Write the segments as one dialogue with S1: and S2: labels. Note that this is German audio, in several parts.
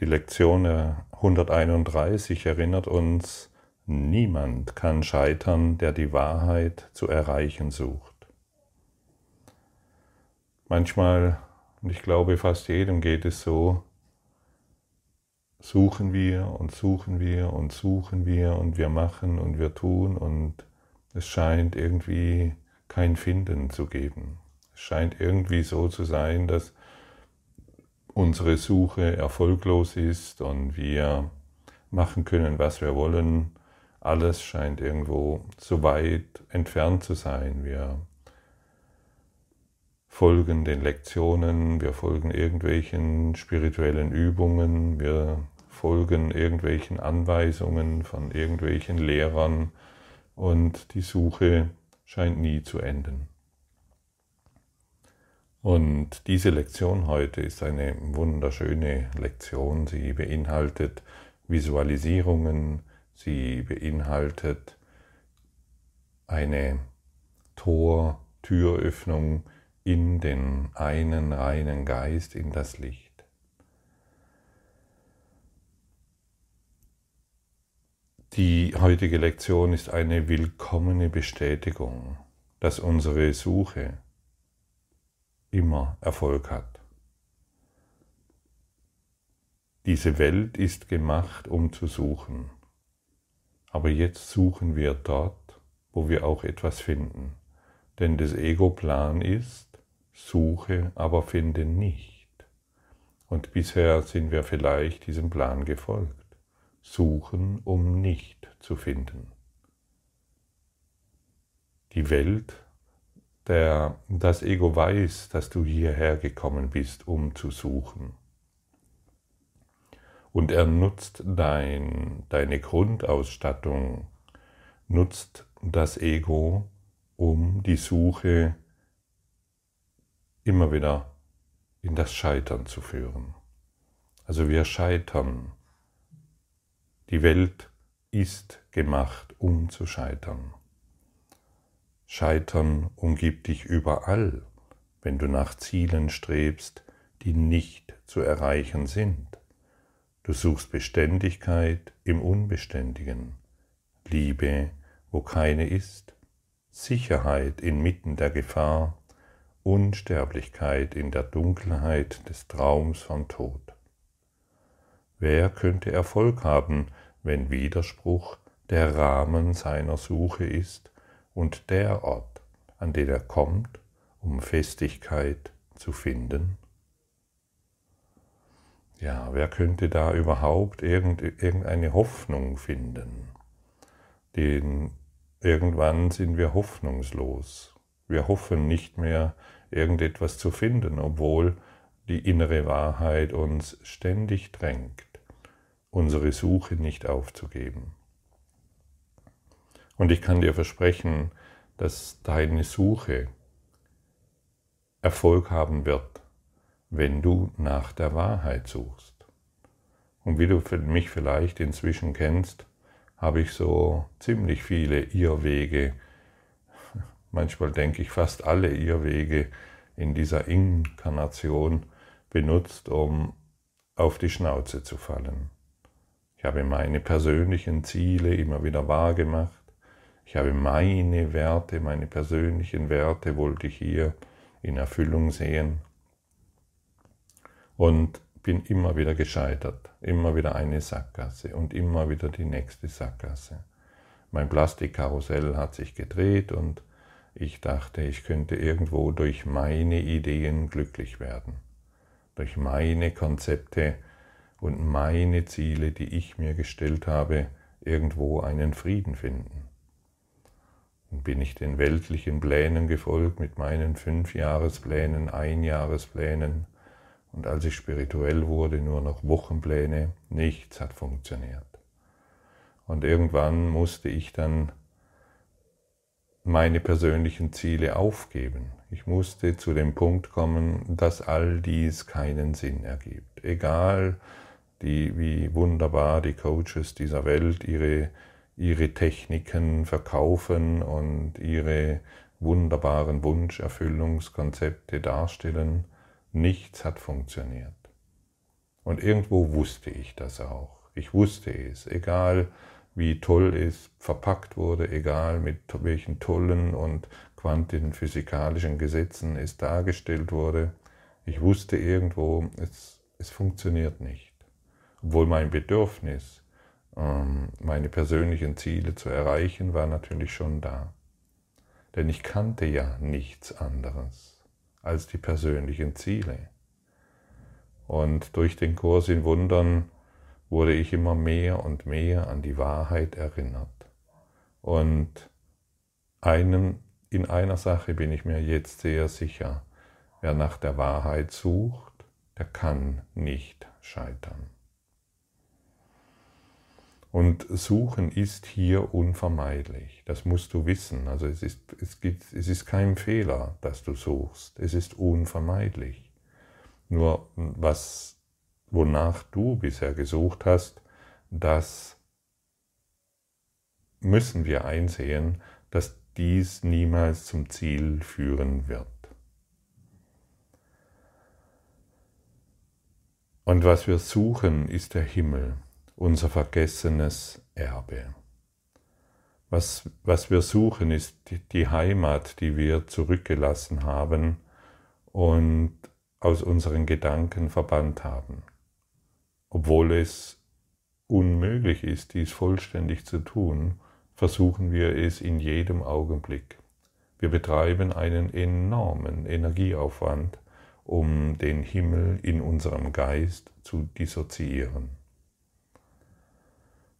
S1: Die Lektion 131 erinnert uns, niemand kann scheitern, der die Wahrheit zu erreichen sucht. Manchmal, und ich glaube fast jedem geht es so, suchen wir und suchen wir und suchen wir und wir machen und wir tun und es scheint irgendwie kein Finden zu geben. Es scheint irgendwie so zu sein, dass unsere Suche erfolglos ist und wir machen können, was wir wollen. Alles scheint irgendwo so weit entfernt zu sein. Wir folgen den Lektionen, wir folgen irgendwelchen spirituellen Übungen, wir folgen irgendwelchen Anweisungen von irgendwelchen Lehrern und die Suche scheint nie zu enden. Und diese Lektion heute ist eine wunderschöne Lektion. Sie beinhaltet Visualisierungen, sie beinhaltet eine Tor, Türöffnung in den einen reinen Geist, in das Licht. Die heutige Lektion ist eine willkommene Bestätigung, dass unsere Suche immer Erfolg hat. Diese Welt ist gemacht, um zu suchen. Aber jetzt suchen wir dort, wo wir auch etwas finden. Denn das Ego-Plan ist, suche, aber finde nicht. Und bisher sind wir vielleicht diesem Plan gefolgt. Suchen, um nicht zu finden. Die Welt der, das Ego weiß, dass du hierher gekommen bist, um zu suchen. Und er nutzt dein, deine Grundausstattung, nutzt das Ego, um die Suche immer wieder in das Scheitern zu führen. Also wir scheitern. Die Welt ist gemacht, um zu scheitern. Scheitern umgibt dich überall, wenn du nach Zielen strebst, die nicht zu erreichen sind. Du suchst Beständigkeit im Unbeständigen, Liebe, wo keine ist, Sicherheit inmitten der Gefahr, Unsterblichkeit in der Dunkelheit des Traums vom Tod. Wer könnte Erfolg haben, wenn Widerspruch der Rahmen seiner Suche ist und der Ort, an den er kommt, um Festigkeit zu finden? Ja, wer könnte da überhaupt irgendeine Hoffnung finden? Den, irgendwann sind wir hoffnungslos. Wir hoffen nicht mehr, irgendetwas zu finden, obwohl die innere Wahrheit uns ständig drängt, unsere Suche nicht aufzugeben. Und ich kann dir versprechen, dass deine Suche Erfolg haben wird, wenn du nach der Wahrheit suchst. Und wie du mich vielleicht inzwischen kennst, habe ich so ziemlich viele Irrwege, manchmal denke ich fast alle Irrwege in dieser Inkarnation benutzt, um auf die Schnauze zu fallen. Ich habe meine persönlichen Ziele immer wieder wahrgemacht ich habe meine Werte, meine persönlichen Werte wollte ich hier in Erfüllung sehen und bin immer wieder gescheitert, immer wieder eine Sackgasse und immer wieder die nächste Sackgasse. Mein Plastikkarussell hat sich gedreht und ich dachte, ich könnte irgendwo durch meine Ideen glücklich werden, durch meine Konzepte und meine Ziele, die ich mir gestellt habe, irgendwo einen Frieden finden. Bin ich den weltlichen Plänen gefolgt mit meinen Fünfjahresplänen, Einjahresplänen und als ich spirituell wurde, nur noch Wochenpläne, nichts hat funktioniert. Und irgendwann musste ich dann meine persönlichen Ziele aufgeben. Ich musste zu dem Punkt kommen, dass all dies keinen Sinn ergibt. Egal, die, wie wunderbar die Coaches dieser Welt ihre ihre Techniken verkaufen und ihre wunderbaren Wunscherfüllungskonzepte darstellen. Nichts hat funktioniert. Und irgendwo wusste ich das auch. Ich wusste es, egal wie toll es verpackt wurde, egal mit welchen tollen und quantenphysikalischen Gesetzen es dargestellt wurde. Ich wusste irgendwo, es, es funktioniert nicht. Obwohl mein Bedürfnis, meine persönlichen Ziele zu erreichen, war natürlich schon da. Denn ich kannte ja nichts anderes als die persönlichen Ziele. Und durch den Kurs in Wundern wurde ich immer mehr und mehr an die Wahrheit erinnert. Und einem, in einer Sache bin ich mir jetzt sehr sicher, wer nach der Wahrheit sucht, der kann nicht scheitern. Und Suchen ist hier unvermeidlich. Das musst du wissen. Also es ist, es, gibt, es ist kein Fehler, dass du suchst. Es ist unvermeidlich. Nur was, wonach du bisher gesucht hast, das müssen wir einsehen, dass dies niemals zum Ziel führen wird. Und was wir suchen, ist der Himmel unser vergessenes Erbe. Was, was wir suchen, ist die Heimat, die wir zurückgelassen haben und aus unseren Gedanken verbannt haben. Obwohl es unmöglich ist, dies vollständig zu tun, versuchen wir es in jedem Augenblick. Wir betreiben einen enormen Energieaufwand, um den Himmel in unserem Geist zu dissoziieren.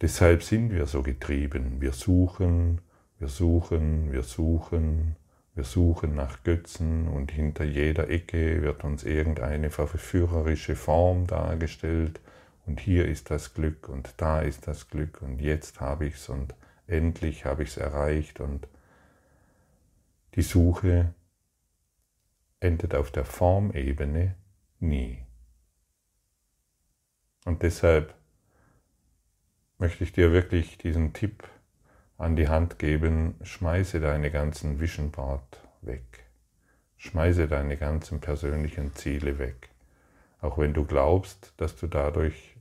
S1: Deshalb sind wir so getrieben. Wir suchen, wir suchen, wir suchen, wir suchen nach Götzen und hinter jeder Ecke wird uns irgendeine verführerische Form dargestellt und hier ist das Glück und da ist das Glück und jetzt habe ich es und endlich habe ich es erreicht und die Suche endet auf der Formebene nie. Und deshalb möchte ich dir wirklich diesen Tipp an die Hand geben, schmeiße deine ganzen Vision weg. Schmeiße deine ganzen persönlichen Ziele weg. Auch wenn du glaubst, dass du dadurch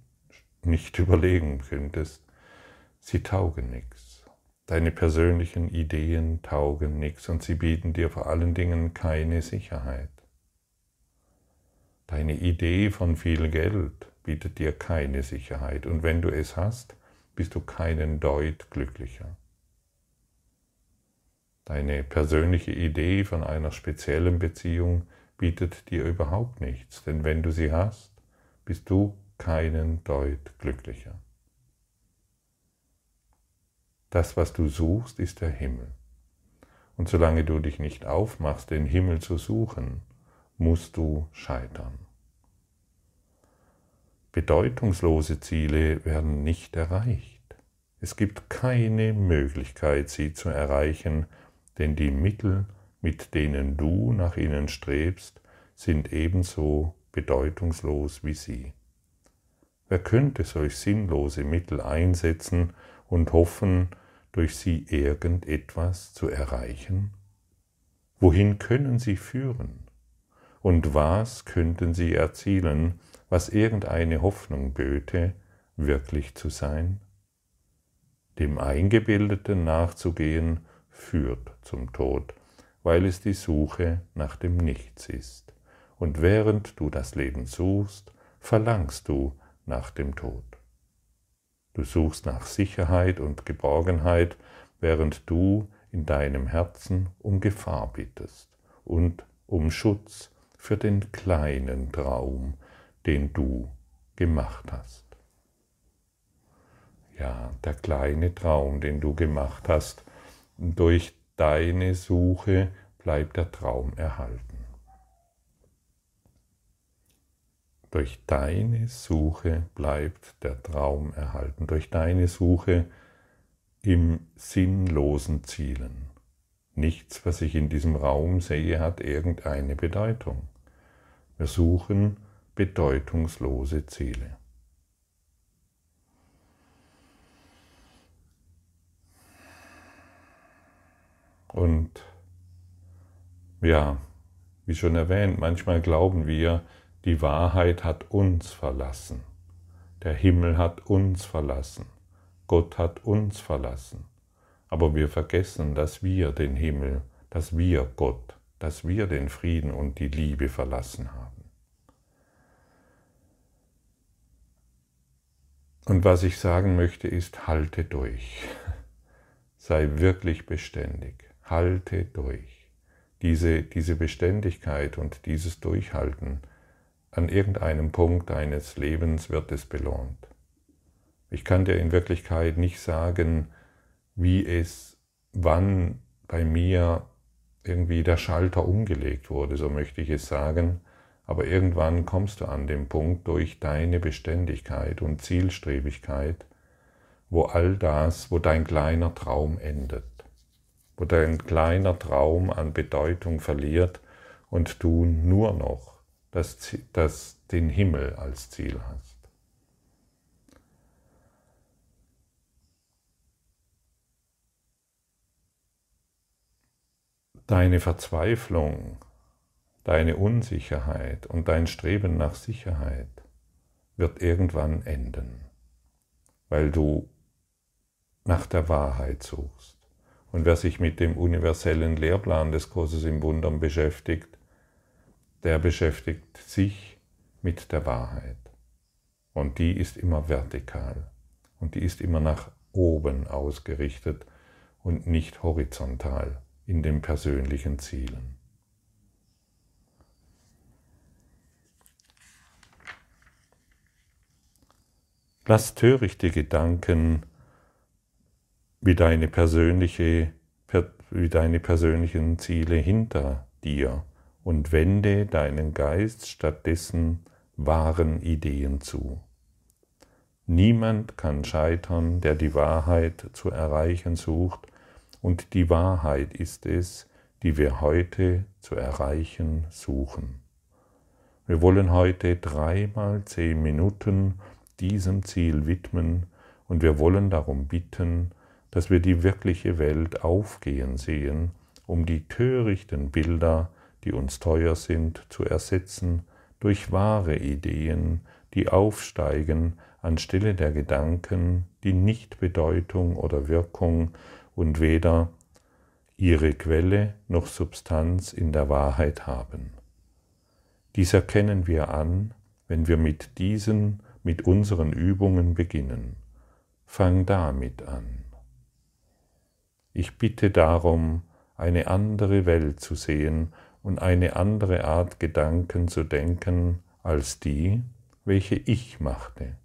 S1: nicht überlegen könntest, sie taugen nichts. Deine persönlichen Ideen taugen nichts und sie bieten dir vor allen Dingen keine Sicherheit. Deine Idee von viel Geld bietet dir keine Sicherheit und wenn du es hast, bist du keinen Deut glücklicher. Deine persönliche Idee von einer speziellen Beziehung bietet dir überhaupt nichts, denn wenn du sie hast, bist du keinen Deut glücklicher. Das, was du suchst, ist der Himmel. Und solange du dich nicht aufmachst, den Himmel zu suchen, musst du scheitern. Bedeutungslose Ziele werden nicht erreicht. Es gibt keine Möglichkeit, sie zu erreichen, denn die Mittel, mit denen du nach ihnen strebst, sind ebenso bedeutungslos wie sie. Wer könnte solch sinnlose Mittel einsetzen und hoffen, durch sie irgendetwas zu erreichen? Wohin können sie führen? Und was könnten sie erzielen, was irgendeine Hoffnung böte, wirklich zu sein? Dem Eingebildeten nachzugehen führt zum Tod, weil es die Suche nach dem Nichts ist. Und während du das Leben suchst, verlangst du nach dem Tod. Du suchst nach Sicherheit und Geborgenheit, während du in deinem Herzen um Gefahr bittest und um Schutz für den kleinen Traum, den du gemacht hast. Ja, der kleine Traum, den du gemacht hast, durch deine Suche bleibt der Traum erhalten. Durch deine Suche bleibt der Traum erhalten, durch deine Suche im sinnlosen Zielen. Nichts, was ich in diesem Raum sehe, hat irgendeine Bedeutung. Wir suchen bedeutungslose Ziele. Und ja, wie schon erwähnt, manchmal glauben wir, Die Wahrheit hat uns verlassen. Der Himmel hat uns verlassen. Gott hat uns verlassen. Aber wir vergessen, dass wir den Himmel, dass wir Gott, dass wir den Frieden und die Liebe verlassen haben. Und was ich sagen möchte ist, halte durch. Sei wirklich beständig. Halte durch. Diese, diese Beständigkeit und dieses Durchhalten an irgendeinem Punkt deines Lebens wird es belohnt. Ich kann dir in Wirklichkeit nicht sagen, wie es, wann bei mir irgendwie der Schalter umgelegt wurde, so möchte ich es sagen, aber irgendwann kommst du an den Punkt durch deine Beständigkeit und Zielstrebigkeit, wo all das, wo dein kleiner Traum endet, wo dein kleiner Traum an Bedeutung verliert und du nur noch das, das, den Himmel als Ziel hast. Deine Verzweiflung deine Unsicherheit und dein Streben nach Sicherheit wird irgendwann enden, weil du nach der Wahrheit suchst. Und wer sich mit dem universellen Lehrplan des Kurses im Wundern beschäftigt, der beschäftigt sich mit der Wahrheit. Und die ist immer vertikal und die ist immer nach oben ausgerichtet und nicht horizontal in den persönlichen Zielen. Lass törichte Gedanken wie deine, persönliche, wie deine persönlichen Ziele hinter dir und wende deinen Geist stattdessen wahren Ideen zu. Niemand kann scheitern, der die Wahrheit zu erreichen sucht, und die Wahrheit ist es, die wir heute zu erreichen suchen. Wir wollen heute dreimal zehn Minuten diesem Ziel widmen und wir wollen darum bitten, dass wir die wirkliche Welt aufgehen sehen, um die törichten Bilder, die uns teuer sind, zu ersetzen durch wahre Ideen, die aufsteigen anstelle der Gedanken, die nicht Bedeutung oder Wirkung und weder ihre Quelle noch Substanz in der Wahrheit haben. Dies erkennen wir an, wenn wir mit diesen mit unseren Übungen beginnen. Fang damit an. Ich bitte darum, eine andere Welt zu sehen und eine andere Art Gedanken zu denken als die, welche ich machte.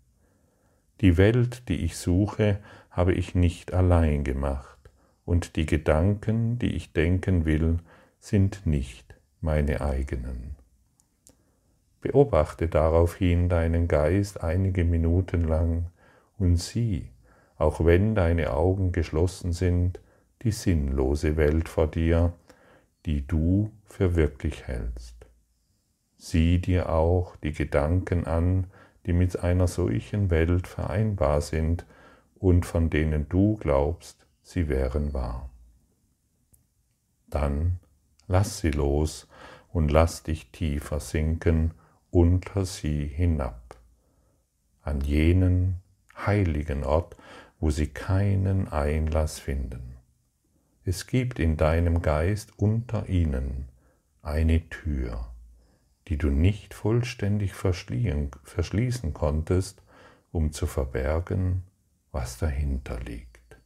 S1: Die Welt, die ich suche, habe ich nicht allein gemacht, und die Gedanken, die ich denken will, sind nicht meine eigenen. Beobachte daraufhin deinen Geist einige Minuten lang und sieh, auch wenn deine Augen geschlossen sind, die sinnlose Welt vor dir, die du für wirklich hältst. Sieh dir auch die Gedanken an, die mit einer solchen Welt vereinbar sind und von denen du glaubst, sie wären wahr. Dann lass sie los und lass dich tiefer sinken unter sie hinab, an jenen heiligen Ort, wo sie keinen Einlass finden. Es gibt in deinem Geist unter ihnen eine Tür, die du nicht vollständig verschließen konntest, um zu verbergen, was dahinter liegt.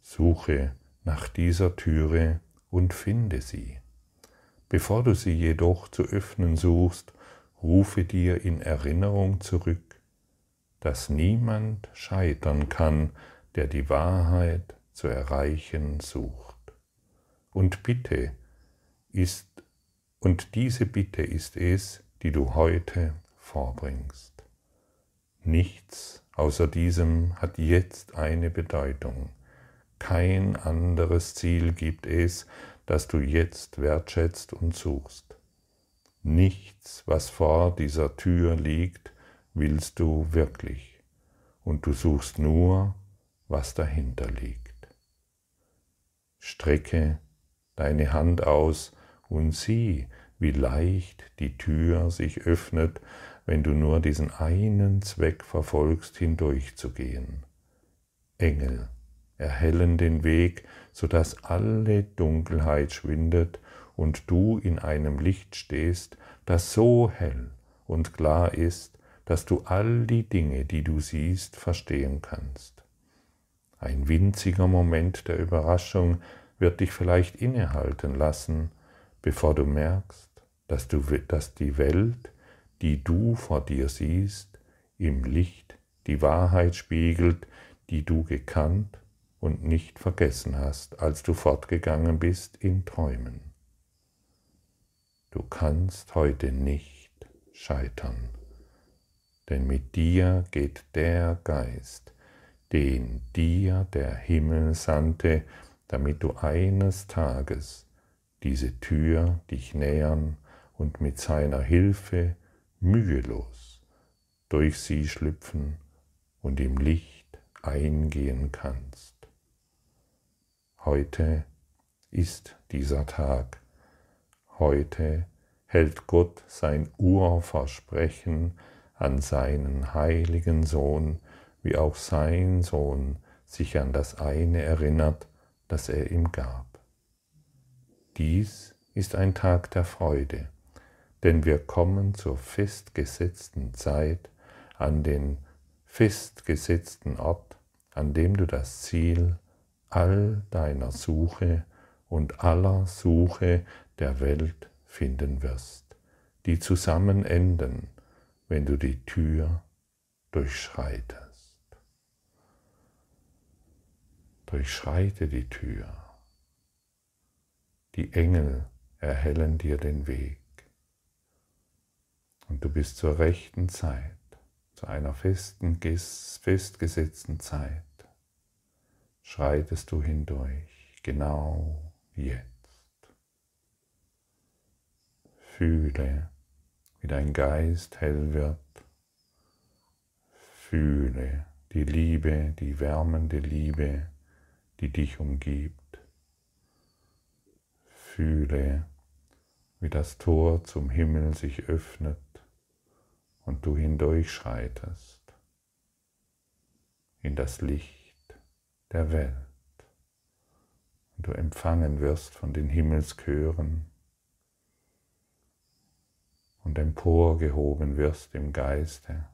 S1: Suche nach dieser Türe und finde sie. Bevor du sie jedoch zu öffnen suchst, rufe dir in Erinnerung zurück, dass niemand scheitern kann, der die Wahrheit zu erreichen sucht. Und Bitte ist, und diese Bitte ist es, die du heute vorbringst. Nichts außer diesem hat jetzt eine Bedeutung. Kein anderes Ziel gibt es, das du jetzt wertschätzt und suchst. Nichts, was vor dieser Tür liegt, willst du wirklich, und du suchst nur, was dahinter liegt. Strecke deine Hand aus und sieh, wie leicht die Tür sich öffnet, wenn du nur diesen einen Zweck verfolgst, hindurchzugehen. Engel erhellen den Weg, sodass alle Dunkelheit schwindet und du in einem Licht stehst, das so hell und klar ist, dass du all die Dinge, die du siehst, verstehen kannst. Ein winziger Moment der Überraschung wird dich vielleicht innehalten lassen, bevor du merkst, dass, du, dass die Welt, die du vor dir siehst, im Licht die Wahrheit spiegelt, die du gekannt und nicht vergessen hast, als du fortgegangen bist in Träumen. Du kannst heute nicht scheitern, denn mit dir geht der Geist, den dir der Himmel sandte, damit du eines Tages diese Tür dich nähern und mit seiner Hilfe mühelos durch sie schlüpfen und im Licht eingehen kannst. Heute ist dieser Tag. Heute hält Gott sein Urversprechen an seinen heiligen Sohn, wie auch sein Sohn sich an das eine erinnert, das er ihm gab. Dies ist ein Tag der Freude, denn wir kommen zur festgesetzten Zeit an den festgesetzten Ort, an dem du das Ziel all deiner Suche und aller Suche der Welt finden wirst, die zusammen enden, wenn du die Tür durchschreitest. Durchschreite die Tür. Die Engel erhellen dir den Weg. Und du bist zur rechten Zeit, zu einer festen, festgesetzten Zeit, schreitest du hindurch, genau jetzt. Fühle, wie dein Geist hell wird. Fühle die Liebe, die wärmende Liebe, die dich umgibt. Fühle, wie das Tor zum Himmel sich öffnet und du hindurchschreitest in das Licht der Welt und du empfangen wirst von den Himmelschören und emporgehoben wirst im Geiste.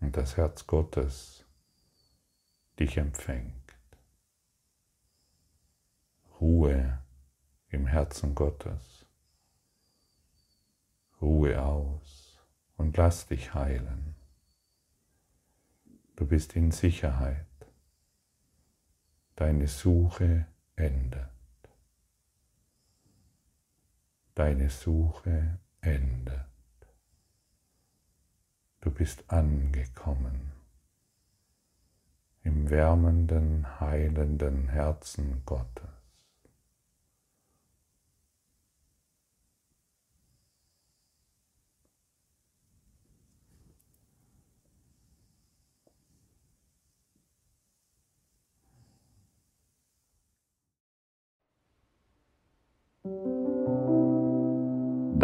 S1: Und das Herz Gottes dich empfängt. Ruhe im Herzen Gottes. Ruhe aus und lass dich heilen. Du bist in Sicherheit. Deine Suche endet. Deine Suche endet. Du bist angekommen im wärmenden, heilenden Herzen Gottes.